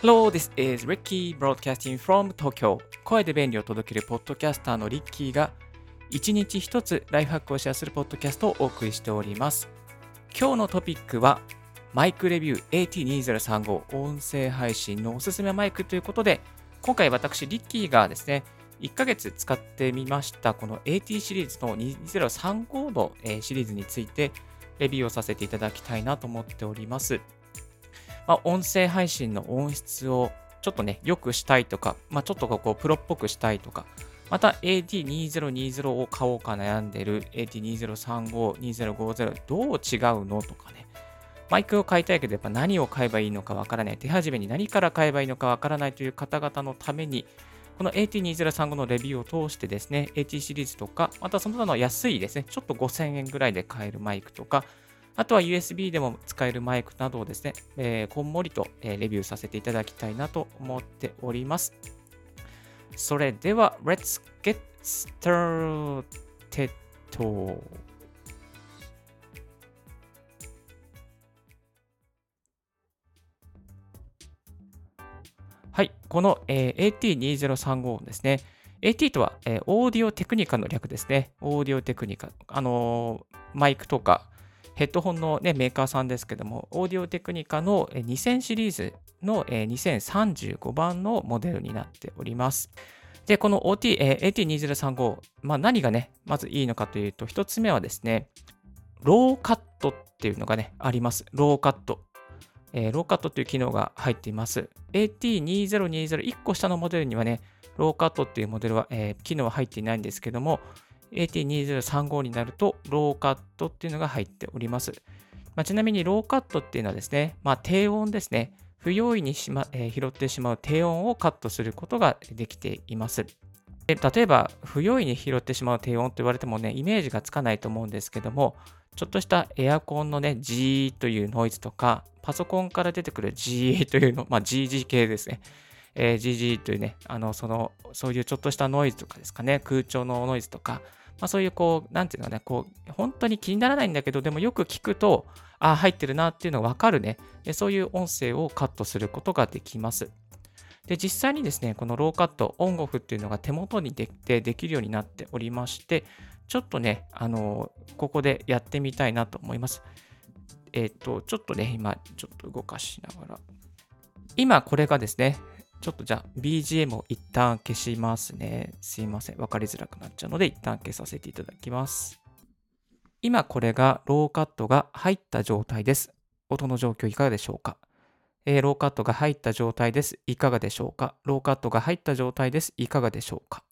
Hello, this is Ricky broadcasting from Tokyo. 声で便利を届けるポッドキャスターのリッキーが一日一つライフハックをシェアするポッドキャストをお送りしております。今日のトピックはマイクレビュー AT2035 音声配信のおすすめマイクということで今回私リッキーがですね1ヶ月使ってみましたこの AT シリーズの2035のシリーズについてレビューをさせていただきたいなと思っております。まあ、音声配信の音質をちょっとね、良くしたいとか、まあ、ちょっとこうプロっぽくしたいとか、また AT2020 を買おうか悩んでる AT2035、2050どう違うのとかね。マイクを買いたいけどやっぱ何を買えばいいのかわからない。手始めに何から買えばいいのかわからないという方々のために、この AT2035 のレビューを通してですね、AT シリーズとか、またその他の安いですね、ちょっと5000円ぐらいで買えるマイクとか、あとは USB でも使えるマイクなどをですね、えー、こんもりと、え、レビューさせていただきたいなと思っております。それでは、Let's get started! はい、この、えー、AT2035 ですね。AT とは、えー、オーディオテクニカの略ですね。オーディオテクニカ。あのー、マイクとか、ヘッドホンの、ね、メーカーさんですけども、オーディオテクニカの2000シリーズの2035番のモデルになっております。で、この OT、え AT2035、まあ、何がね、まずいいのかというと、1つ目はですね、ローカットっていうのがね、あります。ローカット。えー、ローカットという機能が入っています。AT2020、1個下のモデルにはね、ローカットっていうモデルは、えー、機能は入っていないんですけども、AT2035 になると、ローカットっていうのが入っております。まあ、ちなみに、ローカットっていうのはですね、まあ、低音ですね。不用意にしま、えー、拾ってしまう低音をカットすることができています。で例えば、不用意に拾ってしまう低音と言われてもね、イメージがつかないと思うんですけども、ちょっとしたエアコンのね、G というノイズとか、パソコンから出てくる G というの、まあ、GG 系ですね。えー、GG というね、あの、その、そういうちょっとしたノイズとかですかね、空調のノイズとか、まあ、そういうこう、なんていうのかね、こう、本当に気にならないんだけど、でもよく聞くと、ああ、入ってるなっていうのがわかるね。そういう音声をカットすることができます。で、実際にですね、このローカット、オンオフっていうのが手元にできてできるようになっておりまして、ちょっとね、あの、ここでやってみたいなと思います。えっ、ー、と、ちょっとね、今、ちょっと動かしながら。今、これがですね、ちょっとじゃあ BGM を一旦消しますね。すいません。わかりづらくなっちゃうので一旦消させていただきます。今これがローカットが入った状態です。音の状況いかがでしょうか、えー、ローカットが入った状態です。いかがでしょうか？ローカットが入った状態です。いかがでしょうか？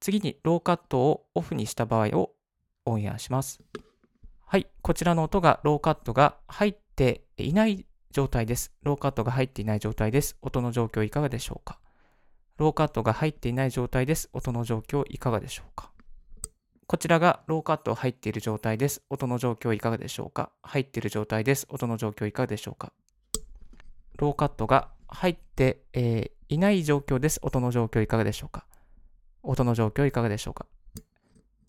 次にローカットをオフにした場合をオンエアします。はい。こちらの音がローカットが入っていない状態です。ローカットが入っていない状態です。音の状況いかがでしょうか？ローカットが入っていない状態です。音の状況いかがでしょうか？こちらがローカット入っている状態です。音の状況いかがでしょうか？入っている状態です。音の状況いかがでしょうか？ローカットが入って、えー、いない状況です。音の状況いかがでしょうか？音の状況いかがでしょうか？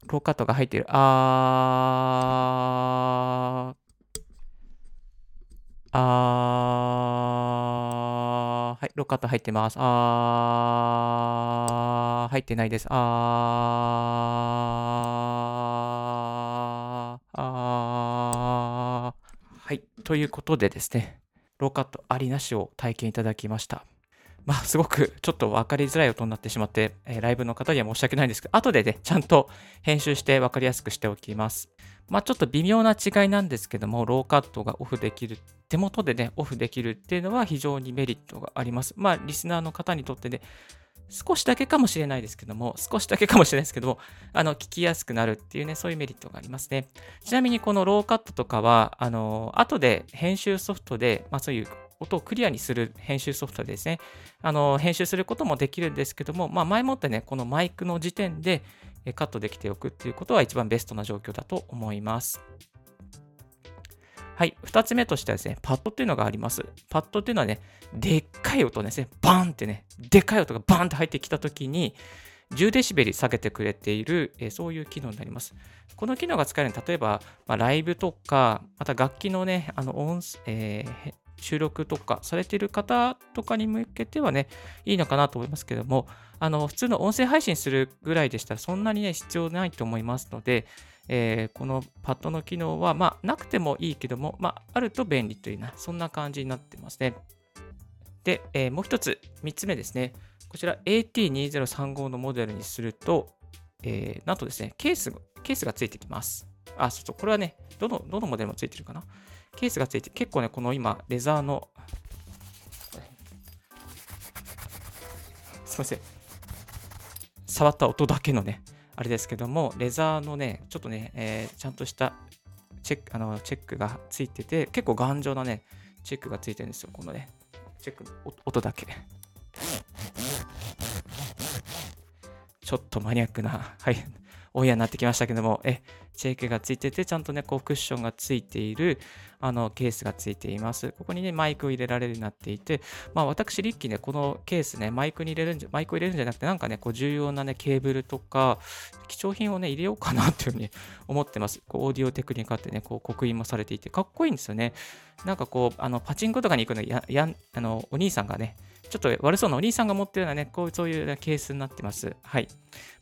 ローカットが入っている。あー、あー、はい、ロッカット入ってます。あー、入ってないです。あー、あー、はい、ということでですね、ローカットありなしを体験いただきました。まあ、すごくちょっと分かりづらい音になってしまって、えー、ライブの方には申し訳ないんですけど、後でね、ちゃんと編集して分かりやすくしておきます。まあ、ちょっと微妙な違いなんですけども、ローカットがオフできる、手元でね、オフできるっていうのは非常にメリットがあります。まあ、リスナーの方にとってね、少しだけかもしれないですけども、少しだけかもしれないですけども、あの、聞きやすくなるっていうね、そういうメリットがありますね。ちなみにこのローカットとかは、あの、後で編集ソフトで、まあそういう音をクリアにする編集ソフトですね、あの、編集することもできるんですけども、まあ前もってね、このマイクの時点で、カットできておくっていうことは一番ベストな状況だと思います。はい。二つ目としてはですね、パッドっていうのがあります。パッドっていうのはね、でっかい音ですね、バーンってね、でっかい音がバーンって入ってきたときに、10デシベル下げてくれている、え、そういう機能になります。この機能が使えるのは、例えば、まあ、ライブとか、また楽器のね、あの音、えー、収録とかされている方とかに向けてはね、いいのかなと思いますけども、あの、普通の音声配信するぐらいでしたらそんなにね、必要ないと思いますので、えー、このパッドの機能は、まあ、なくてもいいけども、まあ、あると便利というな、そんな感じになってますね。で、えー、もう一つ、三つ目ですね。こちら AT2035 のモデルにすると、えー、なんとですね、ケース、ケースがついてきます。あ、そうそう、これはね、どの、どのモデルもついてるかな。ケースがついて、結構ね、この今、レザーの、すいません。触った音だけのね、あれですけども、レザーのね、ちょっとね、えー、ちゃんとしたチェック、あの、チェックがついてて、結構頑丈なね、チェックがついてるんですよ。このね、チェックの音だけ。ちょっとマニアックな、はい、オンエアになってきましたけども、え、チェークがついてて、ちゃんとね、こうクッションがついている、あの、ケースがついています。ここにね、マイクを入れられるようになっていて、まあ、私、リッキーね、このケースね、マイクに入れるんじゃ、マイクを入れるんじゃなくて、なんかね、こう、重要なね、ケーブルとか、貴重品をね、入れようかなっていうふうに思ってます。こう、オーディオテクニカってね、こう、刻印もされていて、かっこいいんですよね。なんかこう、あの、パチンコとかに行くのや、やあの、お兄さんがね、ちょっと悪そうなお兄さんが持ってるようなね、こういうそういうケースになってます。はい。ちょ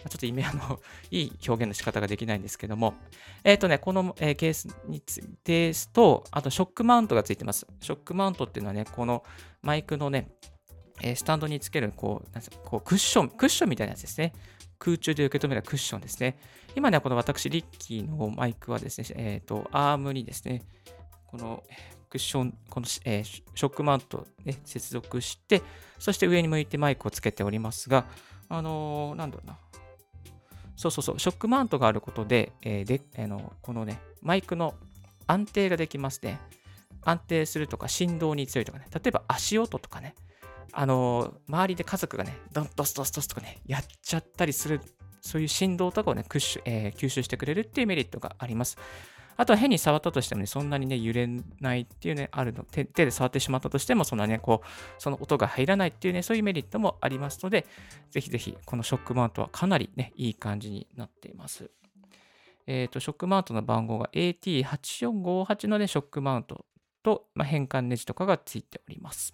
っと意味あの、いい表現の仕方ができないんですけども、えっ、ー、とね、この、えー、ケースについてですと、あとショックマウントがついてます。ショックマウントっていうのはね、このマイクのね、えスタンドにつけるこう、なんこうクッション、クッションみたいなやつですね。空中で受け止めるクッションですね。今ね、この私、リッキーのマイクはですね、えっ、ー、と、アームにですね、この、クッション、この、えー、ショックマウント、ね、接続して、そして上に向いてマイクをつけておりますが、あのー、なんだろうな。そうそうそう、ショックマウントがあることで、えー、であのこのね、マイクの安定ができますね。安定するとか、振動に強いとかね、例えば足音とかね、あのー、周りで家族がね、ドンドスドスドスとかね、やっちゃったりする、そういう振動とかをね、クッシュえー、吸収してくれるっていうメリットがあります。あとは変に触ったとしてもね、そんなにね、揺れないっていうね、あるの。手手で触ってしまったとしても、そんなね、こう、その音が入らないっていうね、そういうメリットもありますので、ぜひぜひ、このショックマウントはかなりね、いい感じになっています。えっ、ー、と、ショックマウントの番号が AT8458 のね、ショックマウントと、まあ、変換ネジとかがついております。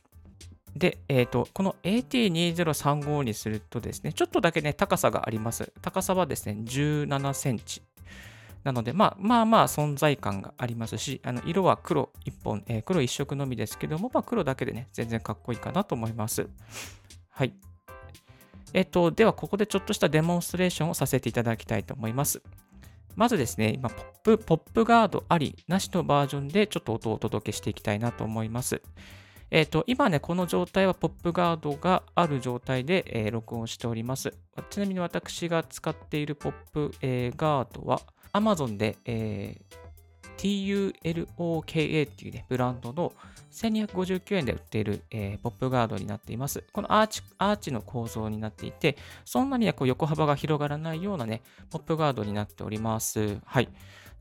で、えっ、ー、と、この AT2035 にするとですね、ちょっとだけね、高さがあります。高さはですね、17センチなので、まあまあまあ存在感がありますし、あの色は黒1本、えー、黒1色のみですけども、まあ、黒だけでね、全然かっこいいかなと思います。はい。えっ、ー、と、ではここでちょっとしたデモンストレーションをさせていただきたいと思います。まずですね、今、ポップ、ポップガードあり、なしのバージョンでちょっと音をお届けしていきたいなと思います。えっ、ー、と、今ね、この状態はポップガードがある状態で、えー、録音しております。ちなみに私が使っているポップ、えー、ガードは、Amazon で、えー、TULOKA っていうね、ブランドの1259円で売っている、えー、ポップガードになっています。このアーチアーチの構造になっていて、そんなに、ね、こう横幅が広がらないようなね、ポップガードになっております。はい。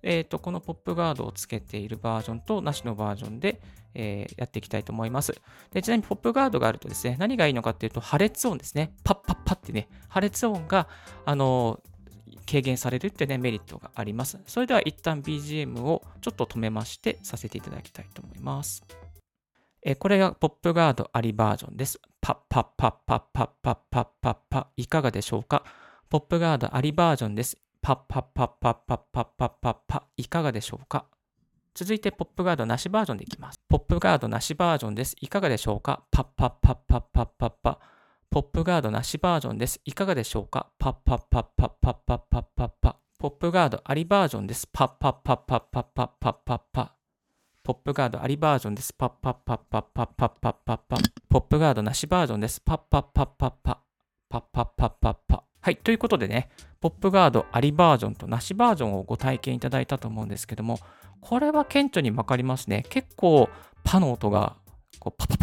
えーと、このポップガードをつけているバージョンとなしのバージョンで、えー、やっていきたいと思いますで。ちなみにポップガードがあるとですね、何がいいのかっていうと、破裂音ですね。パッパッパってね、破裂音が、あのー軽減されるっていうね、メリットがあります。それでは一旦 BGM をちょっと止めましてさせていただきたいと思います。えこれがポップガードありバージョンです。パッパッパッパッパッパッパッパッパいかがでしょうか？ポップガードありバージョンです。パッパッパッパッパッパッパッパッパいかがでしょうか？続いてポップガードなしバージョンでいきます。ポップガードなしバージョンです。いかがでしょうか？パッパッパッパッパッパッパポップガードなしバージョンです。いかがでしょうか？パッパッパッパッパッパッパッパッパポップガードありバージョンです。パッパッパッパッパッパッパッパッパポップガードありバージョンです。パッパッパッパッパッパッパッパッパポップガードなしバージョンです。パッパッパッパッパパッパッパッパッパはい。ということでね、ポップガードありバージョンとなしバージョンをご体験いただいたと思うんですけども、これは顕著にわかりますね。結構パの音がこうパパ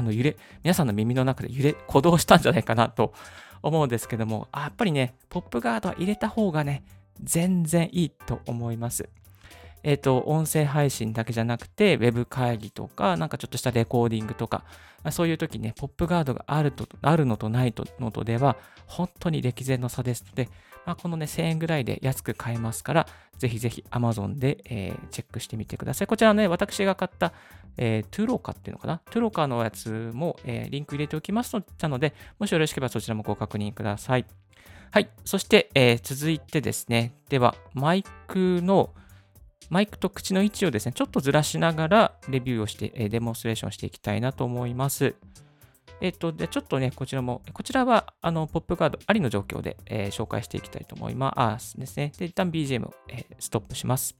あの揺れ、皆さんの耳の中で揺れ、鼓動したんじゃないかなと思うんですけども、やっぱりね、ポップガードは入れた方がね、全然いいと思います。えっ、と、音声配信だけじゃなくて、ウェブ会議とか、なんかちょっとしたレコーディングとか、そういう時ね、ポップガードがあるとあるのとないのとでは、本当に歴然の差ですので、まあ、このね、1000円ぐらいで安く買えますから、ぜひぜひ Amazon で、えー、チェックしてみてください。こちらね、私が買った、えー、トゥローカっていうのかな？トゥローカのやつも、えー、リンク入れておきますので、もしよろしければそちらもご確認ください。はい。そして、えー、続いてですね、では、マイクの、マイクと口の位置をですね、ちょっとずらしながらレビューをして、えデモンストレーションしていきたいなと思います。えっ、と、で、ちょっとね、こちらも、こちらは、あの、ポップガードありの状況で、えー、紹介していきたいと思いますですね。で、一旦 BGM を、えー、ストップします。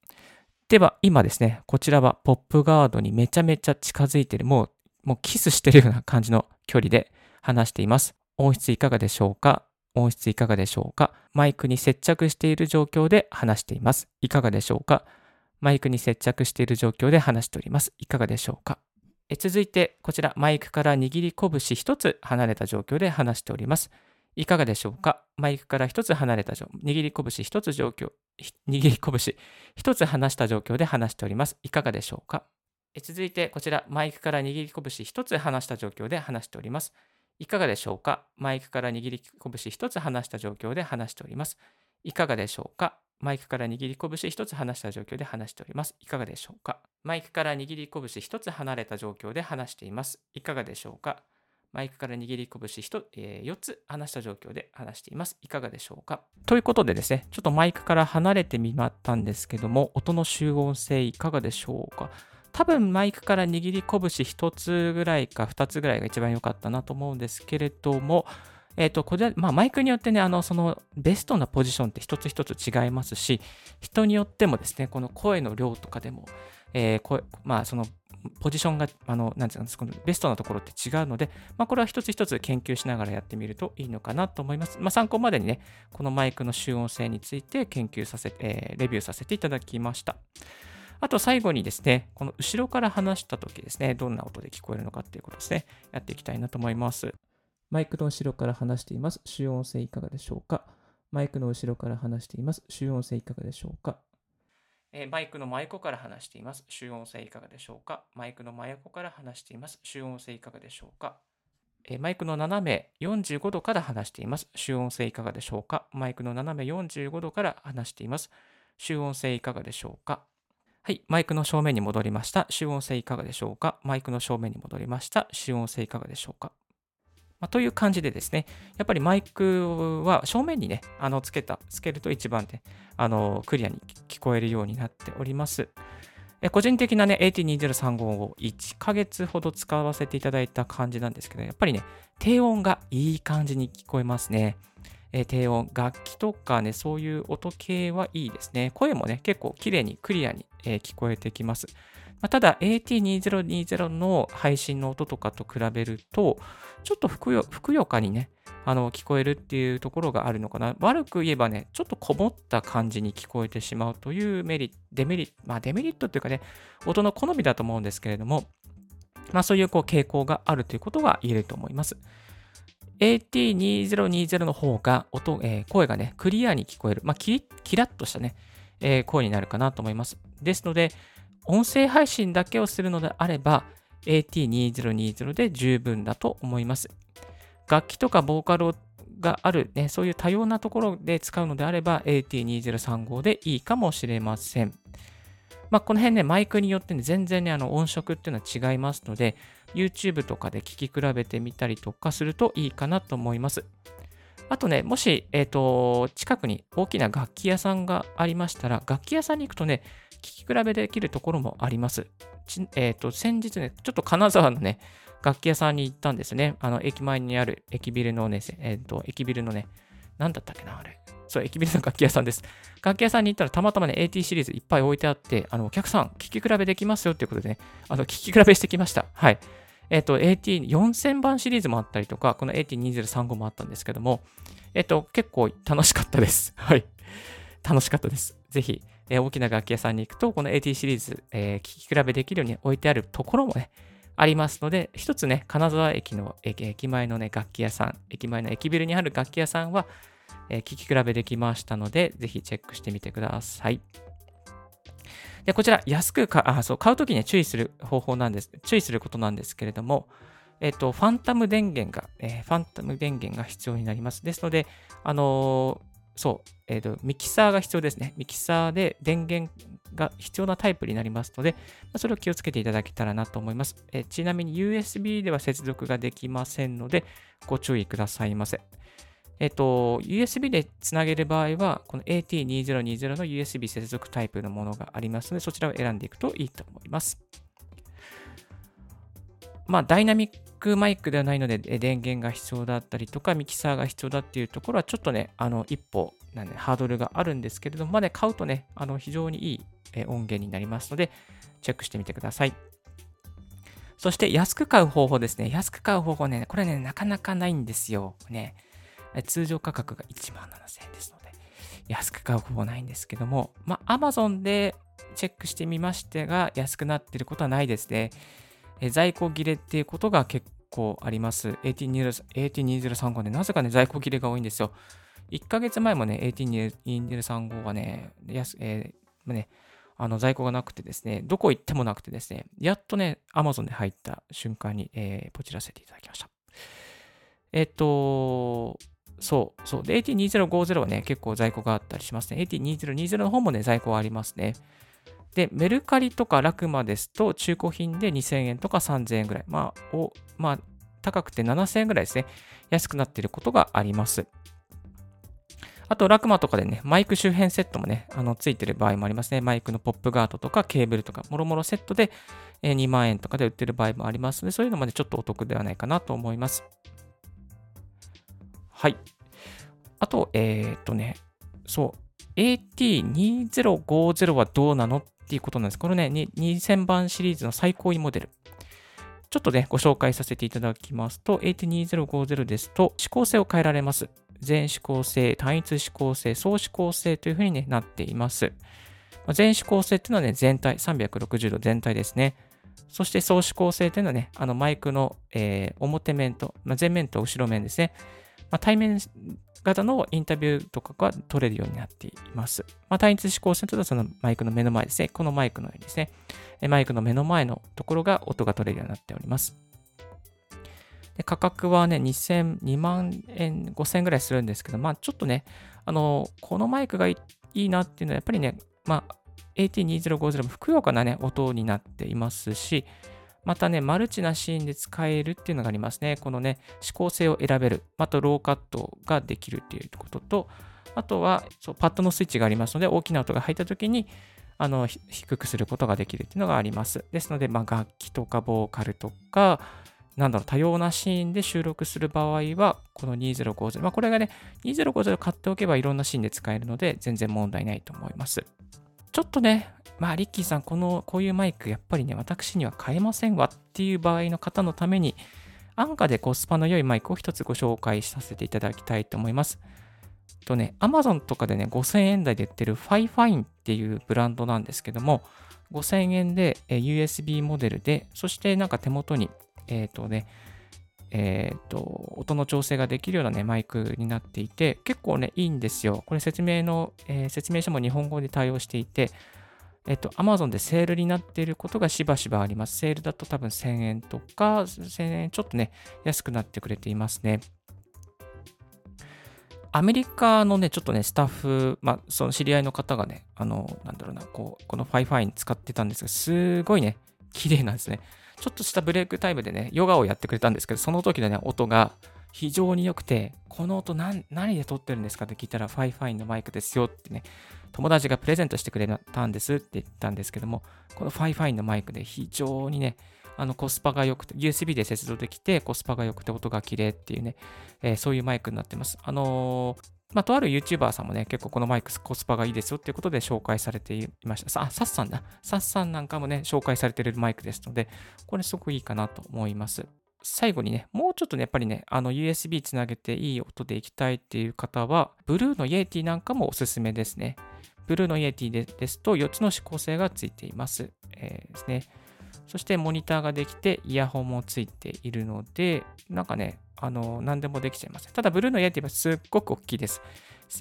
では、今ですね、こちらはポップガードにめちゃめちゃ近づいてる、もう、もうキスしてるような感じの距離で話しています。音質いかがでしょうか？音質いかがでしょうか？マイクに接着している状況で話しています。いかがでしょうか？マイクに接着している状況で話しております。いかがでしょうか？え続いて、こちら、マイクから握り拳1つ離れた状況で話しております。いかがでしょうか？マイクから1つ離れた状況、握り拳1つ状況、握り拳1つ離した状況で話しております。いかがでしょうか？え続いて、こちら、マイクから握り拳1つ離した状況で話しております。いかがでしょうか？マイクから握り拳1つ離した状況で話しております。いかがでしょうか？マイクから握り拳一つ離した状況で話しております。いかがでしょうか？マイクから握り拳一つ離れた状況で話しています。いかがでしょうか？マイクから握り拳1、えー、4つ離した状況で話しています。いかがでしょうか？ということでですね、ちょっとマイクから離れてみまったんですけども、音の集音性いかがでしょうか？多分マイクから握り拳1つぐらいか2つぐらいが一番良かったなと思うんですけれども、えっ、ー、と、これ、まあ、マイクによってね、あの、その、ベストなポジションって一つ一つ違いますし、人によってもですね、この声の量とかでも、えー、声、まあ、その、ポジションが、あの、なんていうか、このベストなところって違うので、まあ、これは一つ一つ研究しながらやってみるといいのかなと思います。まあ、参考までにね、このマイクの集音性について研究させ、えー、レビューさせていただきました。あと最後にですね、この後ろから話したときですね、どんな音で聞こえるのかっていうことですね、やっていきたいなと思います。マイクの後ろから話しています。集音性いかがでしょうか？マイクの後ろから話しています。集音性いかがでしょうか？えマイクの真横から話しています。集音性いかがでしょうか？マイクの真横から話しています。集音性いかがでしょうか？えマイクの斜め45度から話しています。集音性いかがでしょうか？マイクの斜め45度から話しています。集音性いかがでしょうか？はい。マイクの正面に戻りました。集音性いかがでしょうか？マイクの正面に戻りました。集音性いかがでしょうか？まあ、という感じでですね、やっぱりマイクは正面にね、あのつけた、つけると一番ね、あのクリアに聞こえるようになっております。個人的なね、AT2035 を1ヶ月ほど使わせていただいた感じなんですけど、やっぱりね、低音がいい感じに聞こえますね。え低音、楽器とかね、そういう音系はいいですね。声もね、結構綺麗にクリアに、え聞こえてきます。まあ、ただ AT2020 の配信の音とかと比べると、ちょっとふくよふくよかにね、あの聞こえるっていうところがあるのかな。悪く言えばね、ちょっとこもった感じに聞こえてしまうというメリット、デメリット、まあデメリットっていうかね、音の好みだと思うんですけれども、まあそういうこう傾向があるということが言えると思います。AT2020 の方が音、えー、声がね、クリアに聞こえる。まあキキラッとしたね、えー、声になるかなと思います。ですので、音声配信だけをするのであれば、AT2020 で十分だと思います。楽器とかボーカルがある、ね、そういう多様なところで使うのであれば AT2035 でいいかもしれません。まあ、この辺ね、マイクによってね、全然ね、あの音色っていうのは違いますので、YouTube とかで聴き比べてみたりとかするといいかなと思います。あとね、もし、えっ、ー、と、近くに大きな楽器屋さんがありましたら、楽器屋さんに行くとね、聞き比べできるところもあります。えっ、ー、と、先日ね、ちょっと金沢のね、楽器屋さんに行ったんですね。あの、駅前にある駅ビルのね、えっ、ー、と、駅ビルのね、なんだったっけな、あれ。そう、駅ビルの楽器屋さんです。楽器屋さんに行ったらたまたまね、AT シリーズいっぱい置いてあって、あの、お客さん、聞き比べできますよっていうことでね、あの、聞き比べしてきました。はい。えっ、ー、と、AT4000 番シリーズもあったりとか、この AT2035 もあったんですけども、えっ、と、結構楽しかったです。はい。楽しかったです。ぜひ、えー、大きな楽器屋さんに行くと、この AT シリーズ、えー、聞き比べできるように置いてあるところもね、ありますので、一つね、金沢駅の駅前のね、楽器屋さん、駅前の駅ビルにある楽器屋さんは、えー、聞き比べできましたので、ぜひチェックしてみてください。で、こちら、安くか、あ、そう、買うときに注意する方法なんです。注意することなんですけれども、えっ、と、ファンタム電源が、えー、ファンタム電源が必要になります。ですので、あの、そう、えっ、と、ミキサーが必要ですね。ミキサーで電源が必要なタイプになりますので、それを気をつけていただけたらなと思います。えちなみに USB では接続ができませんので、ご注意くださいませ。えっと、USB でつなげる場合は、この AT2020 の USB 接続タイプのものがありますので、そちらを選んでいくといいと思います。まあ、ダイナミックマイクではないので、電源が必要だったりとか、ミキサーが必要だっていうところは、ちょっとね、あの、一歩、なんで、ハードルがあるんですけれども、まあね、買うとね、あの、非常にいい音源になりますので、チェックしてみてください。そして、安く買う方法ですね。安く買う方法ね、これね、なかなかないんですよ。ね。通常価格が1万7000円ですので、安く買う方法ないんですけども、まあ、Amazon でチェックしてみましてが、安くなってることはないですね。在庫切れっていうことが結構あります。AT2035 で、なぜかね、在庫切れが多いんですよ。1ヶ月前もね、AT2035 はね、安えー、ね、あの在庫がなくてですね、どこ行ってもなくてですね、やっとね、Amazon で入った瞬間に、えー、ポチらせていただきました。えっと、そう、そう。で、AT2050 はね、結構在庫があったりしますね。AT2020 の方もね、在庫はありますね。で、メルカリとかラクマですと、中古品で2000円とか3000円ぐらい。まあ、おまあ、高くて7000円ぐらいですね。安くなっていることがあります。あと、ラクマとかでね、マイク周辺セットもね、あの、ついてる場合もありますね。マイクのポップガードとかケーブルとか、もろもろセットで2万円とかで売ってる場合もありますので、そういうのまでちょっとお得ではないかなと思います。はい。あと、えー、っとね、そう、AT2050 はどうなのっていうことなんです。このね、2000番シリーズの最高位モデル。ちょっとね、ご紹介させていただきますと、AT2050 ですと、指向性を変えられます。全指向性、単一指向性、総指向性というふうに、ね、なっています。全指向性っていうのはね、全体、360度全体ですね。そして総指向性というのはね、あのマイクの、えー、表面と、まあ、前面と後ろ面ですね。まあ、対面型のインタビューとかが取れるようになっています。まあ、単一指向線とはそのマイクの目の前ですね。このマイクのようにですね。マイクの目の前のところが音が取れるようになっております。で価格はね、2000、2万円、5000円ぐらいするんですけど、まあちょっとね、あの、このマイクがいいなっていうのはやっぱりね、まあ AT2050 もふくよかなね、音になっていますし、またね、マルチなシーンで使えるっていうのがありますね。このね、指向性を選べる。あと、ローカットができるっていうことと、あとはそうパッドのスイッチがありますので、大きな音が入った時に、あの低くすることができるっていうのがあります。ですので、まあ、楽器とかボーカルとか、なんだろう、多様なシーンで収録する場合は、この2050、まあ、これがね、2050買っておけばいろんなシーンで使えるので、全然問題ないと思います。ちょっとね、まあ、リッキーさん、この、こういうマイク、やっぱりね、私には買えませんわっていう場合の方のために、安価でコスパの良いマイクを一つご紹介させていただきたいと思います。とね、Amazon とかでね、5000円台で売ってる FiFine っていうブランドなんですけども、5000円で USB モデルで、そしてなんか手元に、えっ、ー、とね、えっ、ー、と、音の調整ができるようなね、マイクになっていて、結構ね、いいんですよ。これ説明の、えー、説明書も日本語で対応していて、えっと、Amazon でセールになっていることがしばしばあります。セールだと多分1000円とか、1000円ちょっとね、安くなってくれていますね。アメリカのね、ちょっとね、スタッフ、まあ、その知り合いの方がね、あの、なんだろうな、こう、この FiFi 使ってたんですが、すごいね、綺麗なんですね。ちょっとしたブレイクタイムでね、ヨガをやってくれたんですけど、その時のね、音が非常に良くて、この音何で撮ってるんですかって聞いたら、FiFi のマイクですよってね、友達がプレゼントしてくれたんですって言ったんですけども、この FiFi のマイクで非常にね、あのコスパが良くて、USB で接続できて、コスパが良くて音が綺麗っていうね、えー、そういうマイクになってます。あのー、まあ、とある YouTuber さんもね、結構このマイクコスパがいいですよっていうことで紹介されていました。あ、サッサンだ。サッサンなんかもね、紹介されてるマイクですので、これすごくいいかなと思います。最後にね、もうちょっとね、やっぱりね、あの USB つなげていい音でいきたいっていう方は、ブルーの Yeti なんかもおすすめですね。ブルーの Yeti でですと4つの指向性がついています。えー、ですね。そしてモニターができてイヤホンもついているので、なんかね、あの、何でもできちゃいます。ただ、ブルーのイエティはすっごく大きいです。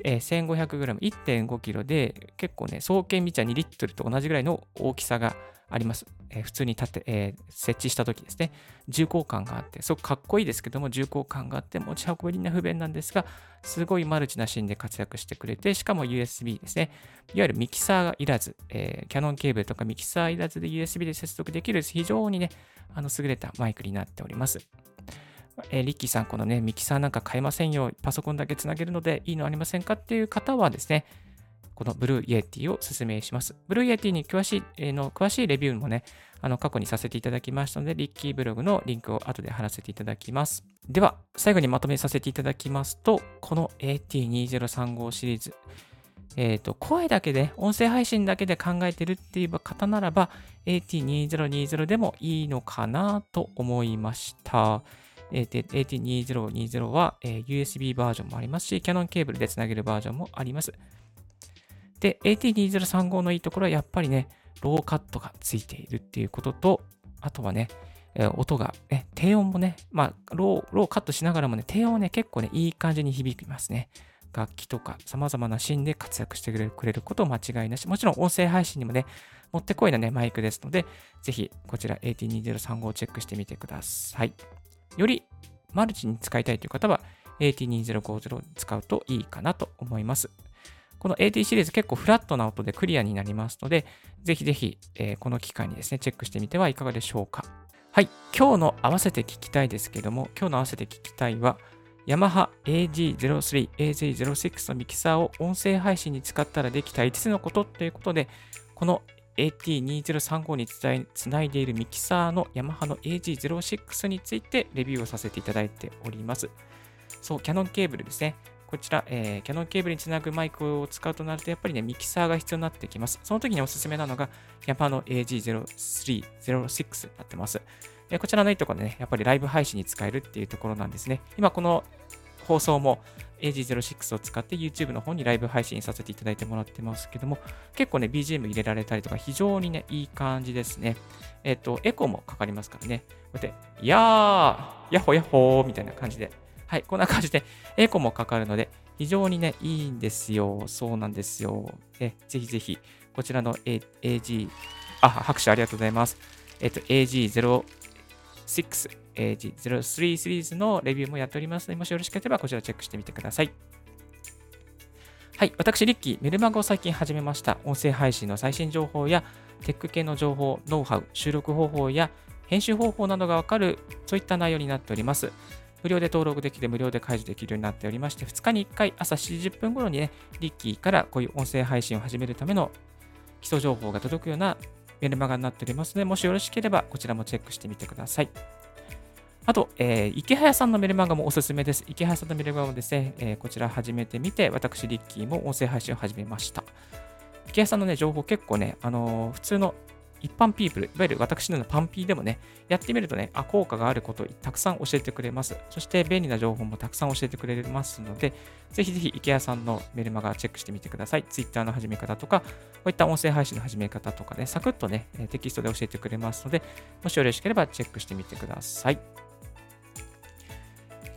えー、1500g、1.5kg で結構ね、総計見ちゃ2リットルと同じぐらいの大きさがあります。えー、普通に立て、えー、設置した時ですね、重厚感があって、すごくかっこいいですけども、重厚感があって、持ち運びには不便なんですが、すごいマルチなシーンで活躍してくれて、しかも USB ですね。いわゆるミキサーがいらず、えー、キャノンケーブルとかミキサーいらずで USB で接続できる非常にね、あの優れたマイクになっております。えー、リッキーさん、このね、ミキサーなんか買えませんよ、パソコンだけつなげるのでいいのありませんかっていう方はですね、この Blue Yeti をお勧めします。 Blue Yeti に詳しい、えー、の詳しいレビューもね、あの過去にさせていただきましたので、リッキーブログのリンクを後で貼らせていただきます。では、最後にまとめさせていただきますと、この AT2035 シリーズ、えっ、ー、と、声だけで、音声配信だけで考えてるっていう方ならば、AT2020 でもいいのかなと思いました。AT2020 は、え、USB バージョンもありますし、キャノンケーブルでつなげるバージョンもあります。で、AT2035 のいいところはやっぱりね、ローカットがついているっていうことと、あとはね、え、音が、ね、低音もね、まあロー、ローカットしながらもね、低音はね、結構ね、いい感じに響きますね。楽器とか様々なシーンで活躍してくれること間違いなし。もちろん音声配信にもね、もってこいなね、マイクですので、ぜひこちら AT2035 をチェックしてみてください。よりマルチに使いたいという方は AT2050 を使うといいかなと思います。この AT シリーズ結構フラットな音でクリアになりますので、ぜひぜひ、えー、この機会にですね、チェックしてみてはいかがでしょうか。はい、今日の合わせて聞きたいですけども、今日の合わせて聞きたいは、ヤマハ AG03、AG06 のミキサーを音声配信に使ったらできた5つのことということで、この AT2035 につないでいるミキサーのヤマハの AG06 についてレビューをさせていただいております。そう、キャノンケーブルですね。こちら、えー、キャノンケーブルにつなぐマイクを使うとなると、やっぱりね、ミキサーが必要になってきます。その時におすすめなのが、ヤマハの AG03、06になってます。え、こちらのいいところね、やっぱりライブ配信に使えるっていうところなんですね。今、この放送も AG06 を使って YouTube の方にライブ配信させていただいてもらってますけども、結構ね、BGM 入れられたりとか、非常にね、いい感じですね。えっ、ー、と、エコーもかかりますからね。こうやって、やー、やっほやっほーみたいな感じで。はい、こんな感じで、エコーもかかるので、非常にね、いいんですよ。そうなんですよ。えぜひぜひ、こちらの AG、あ、拍手ありがとうございます。えっ、ー、と、AG06、AG03 シリーズのレビューもやっておりますので、もしよろしければこちらチェックしてみてください。はい、私、リッキー、メルマガを最近始めました。音声配信の最新情報や、テック系の情報、ノウハウ、収録方法や編集方法などがわかる、そういった内容になっております。無料で登録できて、無料で解除できるようになっておりまして、2日に1回朝7時10分頃にね、リッキーからこういう音声配信を始めるための基礎情報が届くようなメルマガになっておりますので、もしよろしければこちらもチェックしてみてください。あと、えー、池早さんのメルマガもおすすめです。池早さんのメルマガもですね、えー、こちら始めてみて、私、リッキーも音声配信を始めました。池早さんのね、情報結構ね、あのー、普通の一般ピープル、いわゆる私のようなパンピーでもね、やってみるとね、あ、効果があることをたくさん教えてくれます。そして便利な情報もたくさん教えてくれますので、ぜひぜひ池谷さんのメルマガチェックしてみてください。Twitter の始め方とか、こういった音声配信の始め方とかね、サクッとね、テキストで教えてくれますので、もしよろしければチェックしてみてください。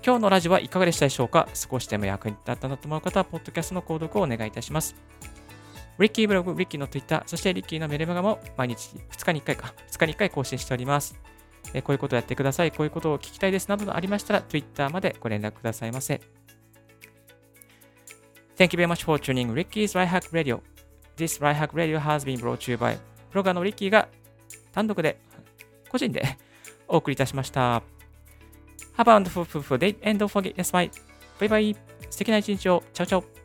今日のラジオはいかがでしたでしょうか？少しでも役に立ったなと思う方は、ポッドキャストの購読をお願いいたします。リッキーブログ、リッキーの Twitter、そしてリッキーのメルマガも毎日2日に1回か、2日に1回更新しております。えこういうことをやってください、こういうことを聞きたいですなどありましたら、Twitter までご連絡くださいませ。Thank you very much for tuning Ricky's Right Hack Radio. This Right Hack Radio has been brought to you by ブロガーのリッキーが単独で、個人で お送りいたしました。Have a wonderful, day and don't forget, yes, bye. バイバイ。素敵な一日を。チャオチャオ。